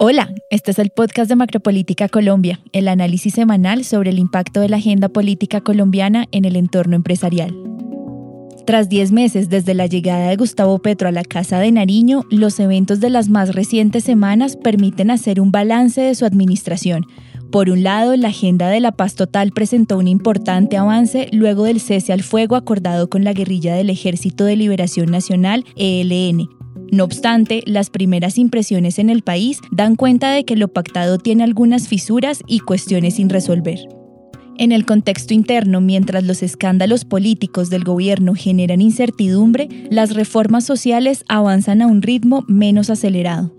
Hola, este es el podcast de Macropolítica Colombia, el análisis semanal sobre el impacto de la agenda política colombiana en el entorno empresarial. Tras 10 meses desde la llegada de Gustavo Petro a la Casa de Nariño, los eventos de las más recientes semanas permiten hacer un balance de su administración. Por un lado, la agenda de la paz total presentó un importante avance luego del cese al fuego acordado con la guerrilla del Ejército de Liberación Nacional, ELN, no obstante, las primeras impresiones en el país dan cuenta de que lo pactado tiene algunas fisuras y cuestiones sin resolver. En el contexto interno, mientras los escándalos políticos del gobierno generan incertidumbre, las reformas sociales avanzan a un ritmo menos acelerado.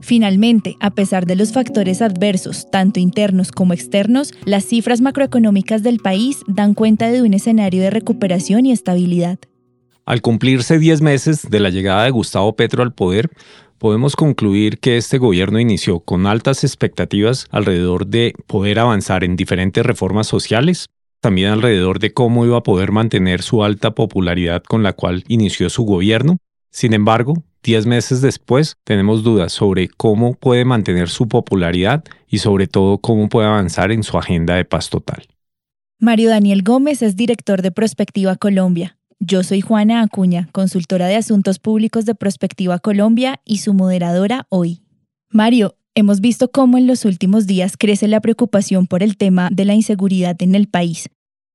Finalmente, a pesar de los factores adversos, tanto internos como externos, las cifras macroeconómicas del país dan cuenta de un escenario de recuperación y estabilidad. Al cumplirse 10 meses de la llegada de Gustavo Petro al poder, podemos concluir que este gobierno inició con altas expectativas alrededor de poder avanzar en diferentes reformas sociales, también alrededor de cómo iba a poder mantener su alta popularidad con la cual inició su gobierno. Sin embargo, 10 meses después tenemos dudas sobre cómo puede mantener su popularidad y sobre todo cómo puede avanzar en su agenda de paz total. Mario Daniel Gómez es director de Prospectiva Colombia. Yo soy Juana Acuña, consultora de Asuntos Públicos de Prospectiva Colombia y su moderadora hoy. Mario, hemos visto cómo en los últimos días crece la preocupación por el tema de la inseguridad en el país.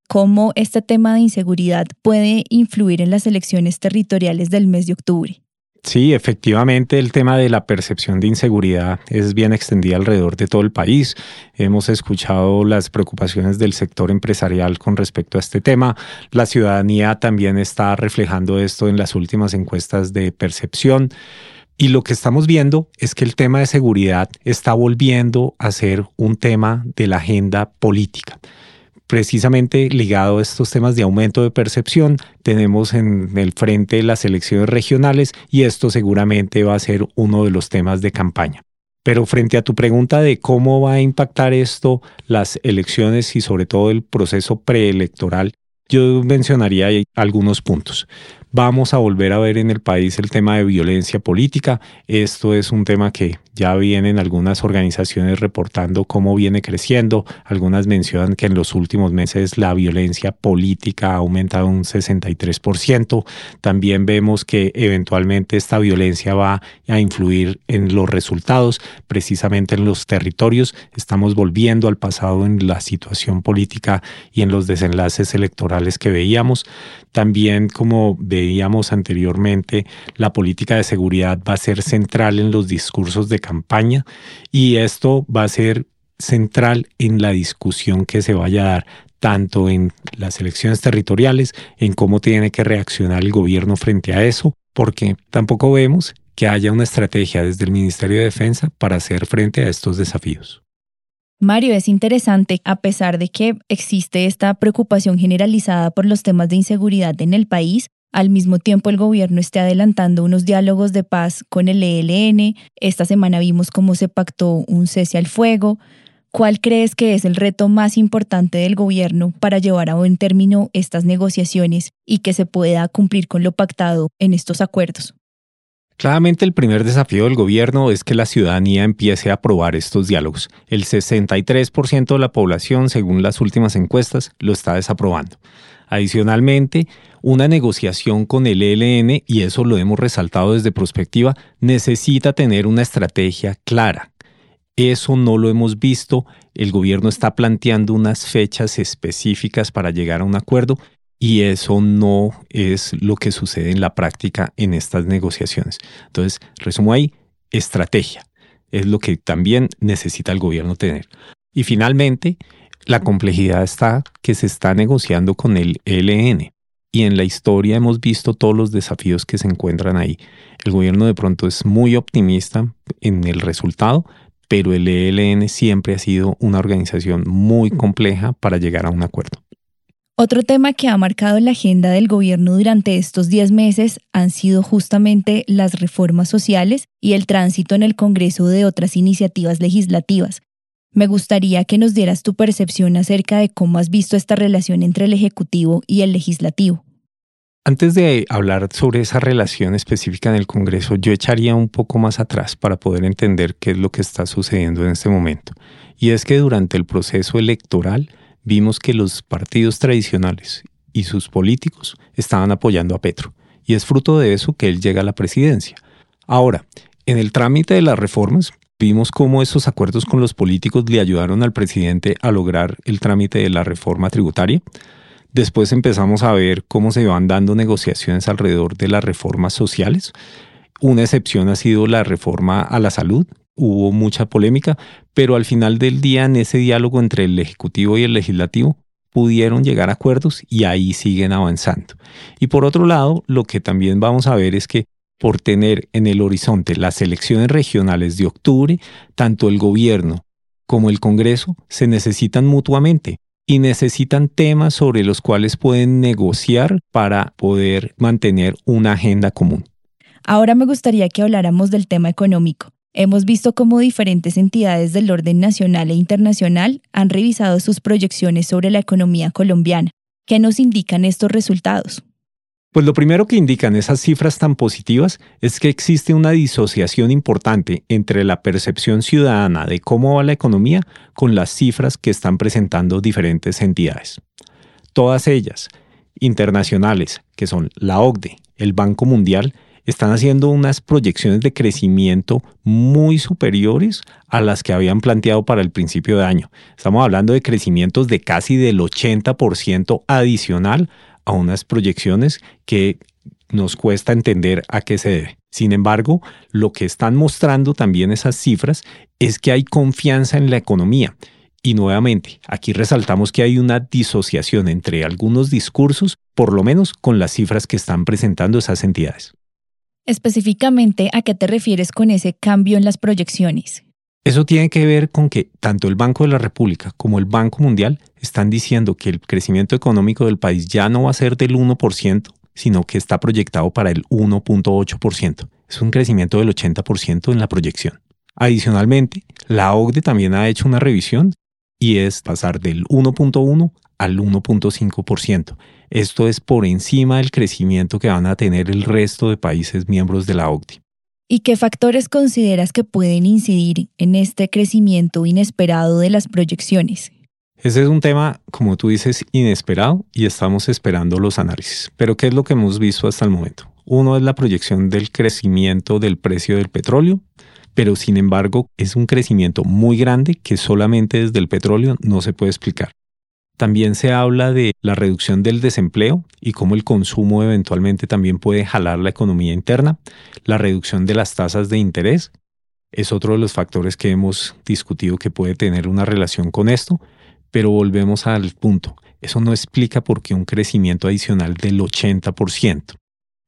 ¿Cómo este tema de inseguridad puede influir en las elecciones territoriales del mes de octubre? Sí, efectivamente el tema de la percepción de inseguridad es bien extendida alrededor de todo el país. Hemos escuchado las preocupaciones del sector empresarial con respecto a este tema. La ciudadanía también está reflejando esto en las últimas encuestas de percepción. Y lo que estamos viendo es que el tema de seguridad está volviendo a ser un tema de la agenda política precisamente ligado a estos temas de aumento de percepción, tenemos en el frente las elecciones regionales y esto seguramente va a ser uno de los temas de campaña. Pero frente a tu pregunta de cómo va a impactar esto las elecciones y sobre todo el proceso preelectoral, yo mencionaría algunos puntos. Vamos a volver a ver en el país el tema de violencia política. Esto es un tema que ya vienen algunas organizaciones reportando cómo viene creciendo. Algunas mencionan que en los últimos meses la violencia política ha aumentado un 63%. También vemos que eventualmente esta violencia va a influir en los resultados, precisamente en los territorios. Estamos volviendo al pasado en la situación política y en los desenlaces electorales que veíamos. También como veíamos anteriormente, la política de seguridad va a ser central en los discursos de campaña y esto va a ser central en la discusión que se vaya a dar tanto en las elecciones territoriales, en cómo tiene que reaccionar el gobierno frente a eso, porque tampoco vemos que haya una estrategia desde el Ministerio de Defensa para hacer frente a estos desafíos. Mario, es interesante, a pesar de que existe esta preocupación generalizada por los temas de inseguridad en el país, al mismo tiempo el gobierno esté adelantando unos diálogos de paz con el ELN. Esta semana vimos cómo se pactó un cese al fuego. ¿Cuál crees que es el reto más importante del gobierno para llevar a buen término estas negociaciones y que se pueda cumplir con lo pactado en estos acuerdos? Claramente el primer desafío del gobierno es que la ciudadanía empiece a aprobar estos diálogos. El 63% de la población, según las últimas encuestas, lo está desaprobando. Adicionalmente, una negociación con el ELN, y eso lo hemos resaltado desde perspectiva, necesita tener una estrategia clara. Eso no lo hemos visto. El gobierno está planteando unas fechas específicas para llegar a un acuerdo y eso no es lo que sucede en la práctica en estas negociaciones. Entonces, resumo ahí, estrategia es lo que también necesita el gobierno tener. Y finalmente, la complejidad está que se está negociando con el ELN. Y en la historia hemos visto todos los desafíos que se encuentran ahí. El gobierno de pronto es muy optimista en el resultado, pero el ELN siempre ha sido una organización muy compleja para llegar a un acuerdo. Otro tema que ha marcado la agenda del gobierno durante estos 10 meses han sido justamente las reformas sociales y el tránsito en el Congreso de otras iniciativas legislativas. Me gustaría que nos dieras tu percepción acerca de cómo has visto esta relación entre el Ejecutivo y el Legislativo. Antes de hablar sobre esa relación específica en el Congreso, yo echaría un poco más atrás para poder entender qué es lo que está sucediendo en este momento. Y es que durante el proceso electoral vimos que los partidos tradicionales y sus políticos estaban apoyando a Petro. Y es fruto de eso que él llega a la presidencia. Ahora, en el trámite de las reformas, vimos cómo esos acuerdos con los políticos le ayudaron al presidente a lograr el trámite de la reforma tributaria. Después empezamos a ver cómo se van dando negociaciones alrededor de las reformas sociales. Una excepción ha sido la reforma a la salud. Hubo mucha polémica, pero al final del día en ese diálogo entre el Ejecutivo y el Legislativo pudieron llegar a acuerdos y ahí siguen avanzando. Y por otro lado, lo que también vamos a ver es que por tener en el horizonte las elecciones regionales de octubre, tanto el gobierno como el Congreso se necesitan mutuamente y necesitan temas sobre los cuales pueden negociar para poder mantener una agenda común. Ahora me gustaría que habláramos del tema económico. Hemos visto cómo diferentes entidades del orden nacional e internacional han revisado sus proyecciones sobre la economía colombiana. ¿Qué nos indican estos resultados? Pues lo primero que indican esas cifras tan positivas es que existe una disociación importante entre la percepción ciudadana de cómo va la economía con las cifras que están presentando diferentes entidades. Todas ellas, internacionales, que son la OCDE, el Banco Mundial, están haciendo unas proyecciones de crecimiento muy superiores a las que habían planteado para el principio de año. Estamos hablando de crecimientos de casi del 80% adicional a unas proyecciones que nos cuesta entender a qué se debe. Sin embargo, lo que están mostrando también esas cifras es que hay confianza en la economía. Y nuevamente, aquí resaltamos que hay una disociación entre algunos discursos, por lo menos con las cifras que están presentando esas entidades. Específicamente, ¿a qué te refieres con ese cambio en las proyecciones? Eso tiene que ver con que tanto el Banco de la República como el Banco Mundial están diciendo que el crecimiento económico del país ya no va a ser del 1%, sino que está proyectado para el 1.8%. Es un crecimiento del 80% en la proyección. Adicionalmente, la OCDE también ha hecho una revisión y es pasar del 1.1 al 1.5%. Esto es por encima del crecimiento que van a tener el resto de países miembros de la OCDE. ¿Y qué factores consideras que pueden incidir en este crecimiento inesperado de las proyecciones? Ese es un tema, como tú dices, inesperado y estamos esperando los análisis. Pero ¿qué es lo que hemos visto hasta el momento? Uno es la proyección del crecimiento del precio del petróleo, pero sin embargo es un crecimiento muy grande que solamente desde el petróleo no se puede explicar. También se habla de la reducción del desempleo y cómo el consumo eventualmente también puede jalar la economía interna. La reducción de las tasas de interés es otro de los factores que hemos discutido que puede tener una relación con esto, pero volvemos al punto. Eso no explica por qué un crecimiento adicional del 80%.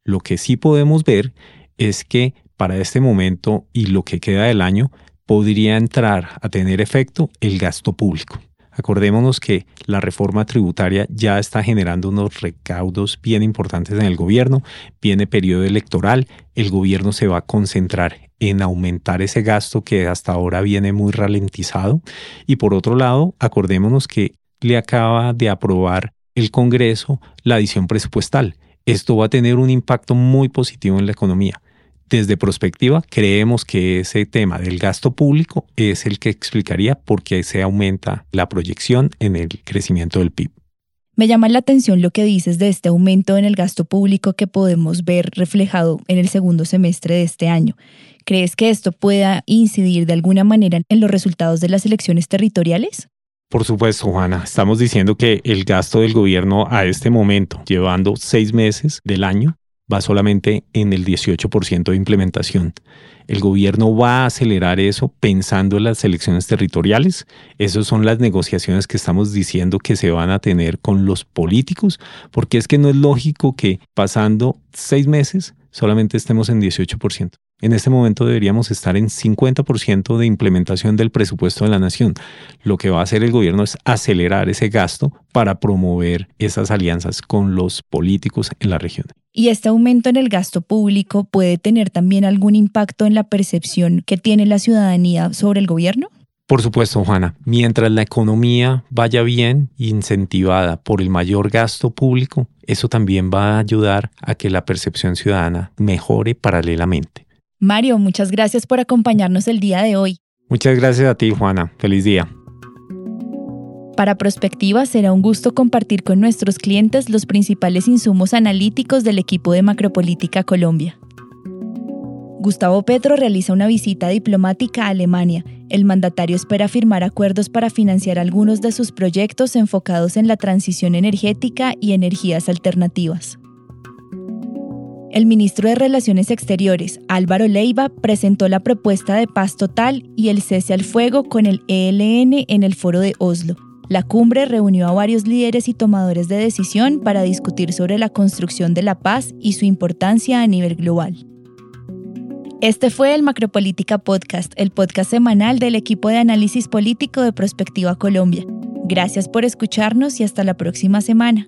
Lo que sí podemos ver es que para este momento y lo que queda del año podría entrar a tener efecto el gasto público. Acordémonos que la reforma tributaria ya está generando unos recaudos bien importantes en el gobierno, viene periodo electoral, el gobierno se va a concentrar en aumentar ese gasto que hasta ahora viene muy ralentizado y por otro lado, acordémonos que le acaba de aprobar el Congreso la adición presupuestal. Esto va a tener un impacto muy positivo en la economía. Desde prospectiva, creemos que ese tema del gasto público es el que explicaría por qué se aumenta la proyección en el crecimiento del PIB. Me llama la atención lo que dices de este aumento en el gasto público que podemos ver reflejado en el segundo semestre de este año. ¿Crees que esto pueda incidir de alguna manera en los resultados de las elecciones territoriales? Por supuesto, Juana. Estamos diciendo que el gasto del gobierno a este momento, llevando seis meses del año, va solamente en el 18% de implementación. El gobierno va a acelerar eso pensando en las elecciones territoriales. Esas son las negociaciones que estamos diciendo que se van a tener con los políticos, porque es que no es lógico que pasando seis meses solamente estemos en 18%. En este momento deberíamos estar en 50% de implementación del presupuesto de la nación. Lo que va a hacer el gobierno es acelerar ese gasto para promover esas alianzas con los políticos en la región. ¿Y este aumento en el gasto público puede tener también algún impacto en la percepción que tiene la ciudadanía sobre el gobierno? Por supuesto, Juana, mientras la economía vaya bien, incentivada por el mayor gasto público, eso también va a ayudar a que la percepción ciudadana mejore paralelamente. Mario, muchas gracias por acompañarnos el día de hoy. Muchas gracias a ti, Juana. Feliz día. Para Prospectiva será un gusto compartir con nuestros clientes los principales insumos analíticos del equipo de Macropolítica Colombia. Gustavo Petro realiza una visita diplomática a Alemania. El mandatario espera firmar acuerdos para financiar algunos de sus proyectos enfocados en la transición energética y energías alternativas. El ministro de Relaciones Exteriores, Álvaro Leiva, presentó la propuesta de paz total y el cese al fuego con el ELN en el foro de Oslo. La cumbre reunió a varios líderes y tomadores de decisión para discutir sobre la construcción de la paz y su importancia a nivel global. Este fue el Macropolítica Podcast, el podcast semanal del equipo de análisis político de Prospectiva Colombia. Gracias por escucharnos y hasta la próxima semana.